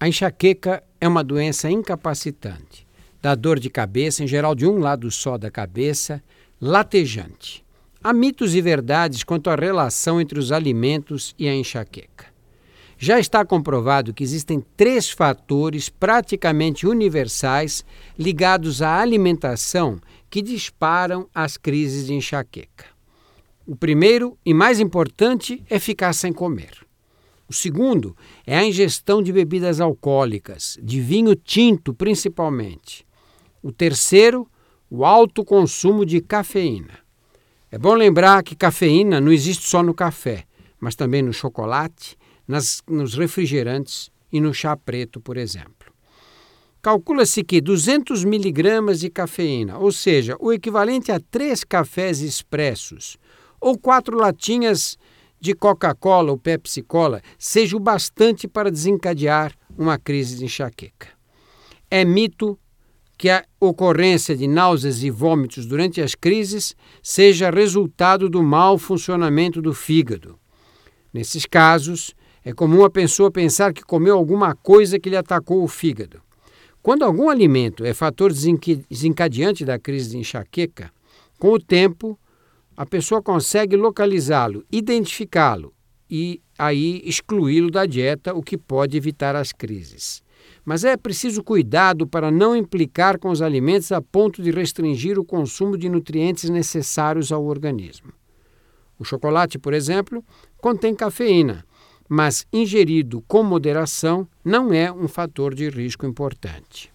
A enxaqueca é uma doença incapacitante, dá dor de cabeça, em geral de um lado só da cabeça, latejante. Há mitos e verdades quanto à relação entre os alimentos e a enxaqueca. Já está comprovado que existem três fatores praticamente universais ligados à alimentação que disparam as crises de enxaqueca. O primeiro e mais importante é ficar sem comer. O segundo é a ingestão de bebidas alcoólicas, de vinho tinto principalmente. O terceiro, o alto consumo de cafeína. É bom lembrar que cafeína não existe só no café, mas também no chocolate, nas, nos refrigerantes e no chá preto, por exemplo. Calcula-se que 200 miligramas de cafeína, ou seja, o equivalente a três cafés expressos, ou quatro latinhas de Coca-Cola ou Pepsi-Cola seja o bastante para desencadear uma crise de enxaqueca. É mito que a ocorrência de náuseas e vômitos durante as crises seja resultado do mau funcionamento do fígado. Nesses casos, é comum a pessoa pensar que comeu alguma coisa que lhe atacou o fígado. Quando algum alimento é fator desencadeante da crise de enxaqueca, com o tempo, a pessoa consegue localizá-lo, identificá-lo e aí excluí-lo da dieta, o que pode evitar as crises. Mas é preciso cuidado para não implicar com os alimentos a ponto de restringir o consumo de nutrientes necessários ao organismo. O chocolate, por exemplo, contém cafeína, mas ingerido com moderação não é um fator de risco importante.